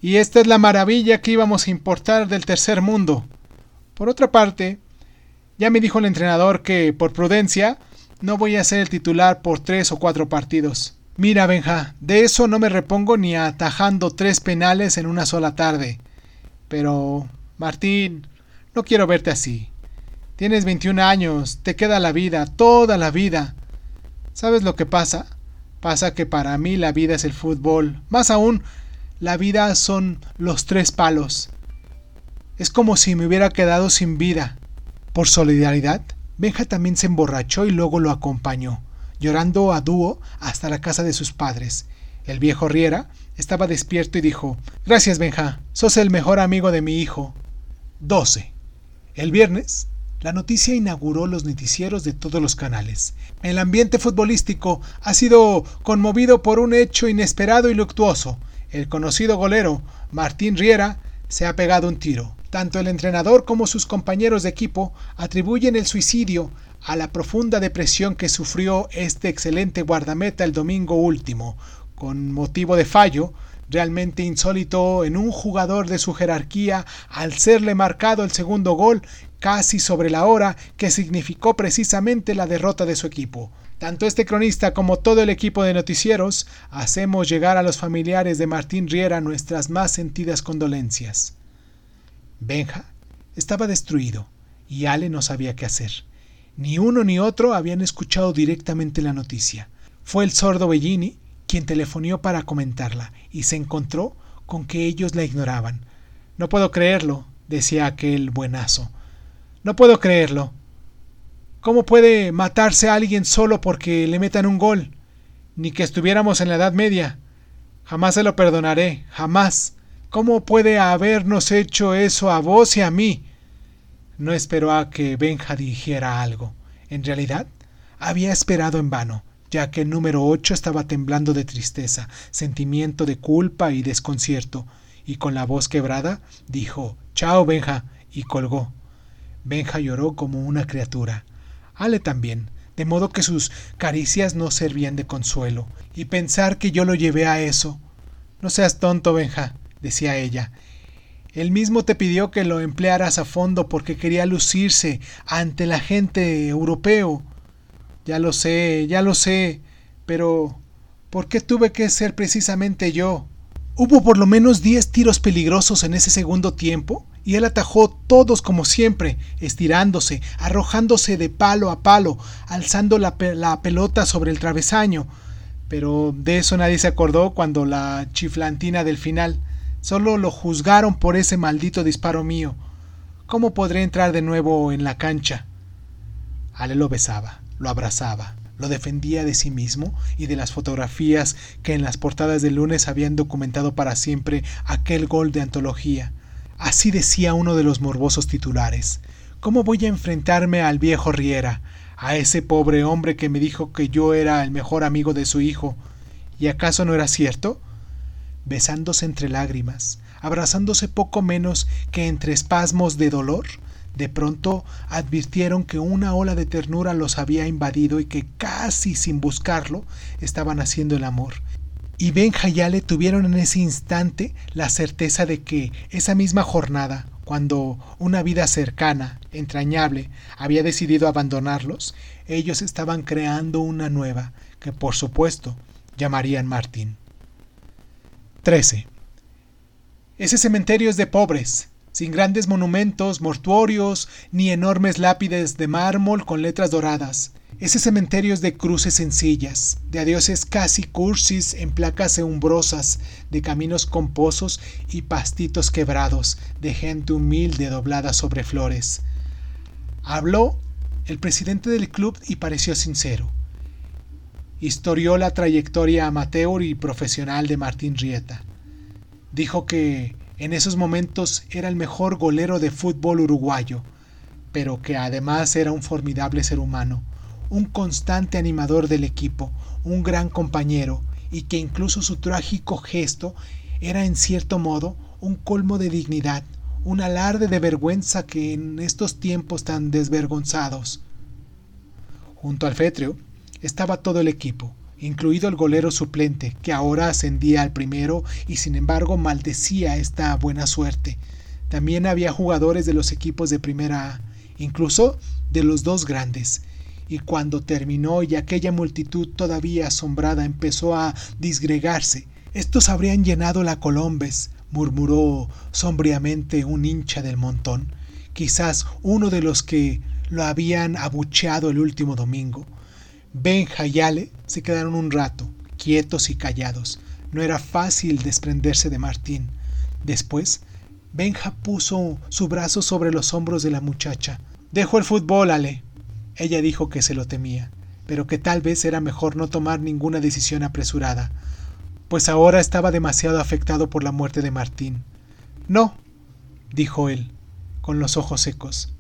Y esta es la maravilla que íbamos a importar del tercer mundo. Por otra parte, ya me dijo el entrenador que, por prudencia, no voy a ser el titular por tres o cuatro partidos. Mira, Benja, de eso no me repongo ni atajando tres penales en una sola tarde. Pero, Martín, no quiero verte así. Tienes 21 años, te queda la vida, toda la vida. ¿Sabes lo que pasa? Pasa que para mí la vida es el fútbol. Más aún, la vida son los tres palos. Es como si me hubiera quedado sin vida. Por solidaridad, Benja también se emborrachó y luego lo acompañó, llorando a dúo hasta la casa de sus padres. El viejo Riera estaba despierto y dijo Gracias, Benja, sos el mejor amigo de mi hijo. 12. El viernes, la noticia inauguró los noticieros de todos los canales. El ambiente futbolístico ha sido conmovido por un hecho inesperado y luctuoso. El conocido golero, Martín Riera, se ha pegado un tiro. Tanto el entrenador como sus compañeros de equipo atribuyen el suicidio a la profunda depresión que sufrió este excelente guardameta el domingo último, con motivo de fallo realmente insólito en un jugador de su jerarquía al serle marcado el segundo gol casi sobre la hora que significó precisamente la derrota de su equipo. Tanto este cronista como todo el equipo de noticieros hacemos llegar a los familiares de Martín Riera nuestras más sentidas condolencias. Benja estaba destruido y Ale no sabía qué hacer. Ni uno ni otro habían escuchado directamente la noticia. Fue el sordo Bellini quien telefonió para comentarla, y se encontró con que ellos la ignoraban. No puedo creerlo, decía aquel buenazo. No puedo creerlo. ¿Cómo puede matarse a alguien solo porque le metan un gol? Ni que estuviéramos en la Edad Media. Jamás se lo perdonaré, jamás. ¿Cómo puede habernos hecho eso a vos y a mí? No esperó a que Benja dijera algo. En realidad, había esperado en vano ya que el número ocho estaba temblando de tristeza, sentimiento de culpa y desconcierto, y con la voz quebrada dijo Chao, Benja, y colgó. Benja lloró como una criatura. Ale también, de modo que sus caricias no servían de consuelo, y pensar que yo lo llevé a eso. No seas tonto, Benja, decía ella. Él mismo te pidió que lo emplearas a fondo porque quería lucirse ante la gente europeo. Ya lo sé, ya lo sé, pero ¿por qué tuve que ser precisamente yo? Hubo por lo menos diez tiros peligrosos en ese segundo tiempo, y él atajó todos como siempre, estirándose, arrojándose de palo a palo, alzando la, la, pelota sobre el travesaño. Pero de eso nadie se acordó cuando la chiflantina del final. Solo lo juzgaron por ese maldito disparo mío. ¿Cómo podré entrar de nuevo en la cancha? Ale lo besaba lo abrazaba, lo defendía de sí mismo y de las fotografías que en las portadas del lunes habían documentado para siempre aquel gol de antología. Así decía uno de los morbosos titulares. ¿Cómo voy a enfrentarme al viejo Riera, a ese pobre hombre que me dijo que yo era el mejor amigo de su hijo? ¿Y acaso no era cierto? Besándose entre lágrimas, abrazándose poco menos que entre espasmos de dolor, De pronto advirtieron que una ola de ternura los había invadido y que casi sin buscarlo estaban haciendo el amor. Y Benja y Ale tuvieron en ese instante la certeza de que esa misma jornada, cuando una vida cercana, entrañable, había decidido abandonarlos, ellos estaban creando una nueva, que por supuesto llamarían Martín. 13. Ese cementerio es de pobres, sin grandes monumentos mortuorios ni enormes lápides de mármol con letras doradas. Ese cementerio es de cruces sencillas, de adioses casi cursis en placas eumbrosas, de caminos con pozos y pastitos quebrados, de gente humilde doblada sobre flores. Habló el presidente del club y pareció sincero. Historió la trayectoria amateur y profesional de Martín Rieta. Dijo que en esos momentos era el mejor golero de fútbol uruguayo, pero que además era un formidable ser humano, un constante animador del equipo, un gran compañero, y que incluso su trágico gesto era en cierto modo un colmo de dignidad, un alarde de vergüenza que en estos tiempos tan desvergonzados. Junto al fétreo estaba todo el equipo, incluido el golero suplente, que ahora ascendía al primero y sin embargo maldecía esta buena suerte. También había jugadores de los equipos de primera A, incluso de los dos grandes. Y cuando terminó y aquella multitud todavía asombrada empezó a disgregarse, estos habrían llenado la Colombes, murmuró sombríamente un hincha del montón, quizás uno de los que lo habían abucheado el último domingo. Benja y Ale se quedaron un rato, quietos y callados. No era fácil desprenderse de Martín. Después, Benja puso su brazo sobre los hombros de la muchacha. Dejo el fútbol, Ale. Ella dijo que se lo temía, pero que tal vez era mejor no tomar ninguna decisión apresurada, pues ahora estaba demasiado afectado por la muerte de Martín. No, dijo él, con los ojos secos.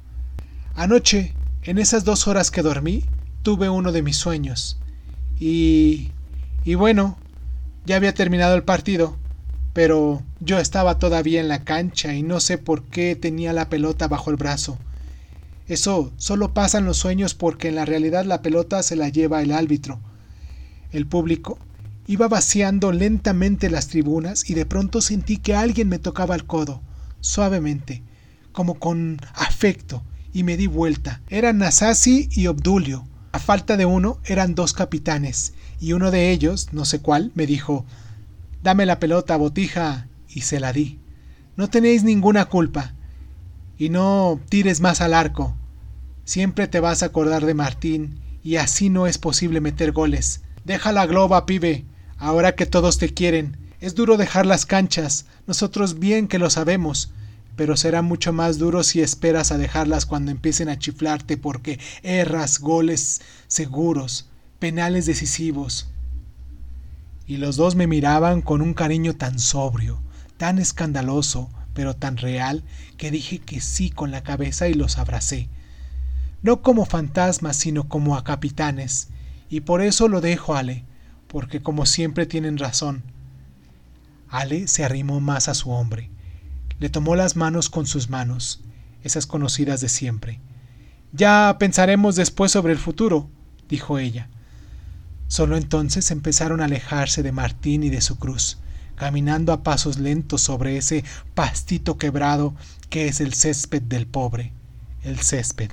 Anoche, en esas dos horas que dormí, tuve uno de mis sueños. Y... y bueno, ya había terminado el partido, pero yo estaba todavía en la cancha y no sé por qué tenía la pelota bajo el brazo. Eso solo pasa en los sueños porque en la realidad la pelota se la lleva el árbitro. El público iba vaciando lentamente las tribunas y de pronto sentí que alguien me tocaba el codo, suavemente, como con afecto, y me di vuelta. Eran Nasasi y Obdulio. A falta de uno eran dos capitanes, y uno de ellos, no sé cuál, me dijo Dame la pelota, botija, y se la di. No tenéis ninguna culpa, y no tires más al arco. Siempre te vas a acordar de Martín, y así no es posible meter goles. Deja la globa, pibe, ahora que todos te quieren. Es duro dejar las canchas, nosotros bien que lo sabemos, pero será mucho más duro si esperas a dejarlas cuando empiecen a chiflarte porque erras goles seguros, penales decisivos. Y los dos me miraban con un cariño tan sobrio, tan escandaloso, pero tan real, que dije que sí con la cabeza y los abracé. No como fantasmas, sino como a capitanes. Y por eso lo dejo, Ale, porque como siempre tienen razón. Ale se arrimó más a su hombre le tomó las manos con sus manos, esas conocidas de siempre. Ya pensaremos después sobre el futuro, dijo ella. Solo entonces empezaron a alejarse de Martín y de su cruz, caminando a pasos lentos sobre ese pastito quebrado que es el césped del pobre, el césped.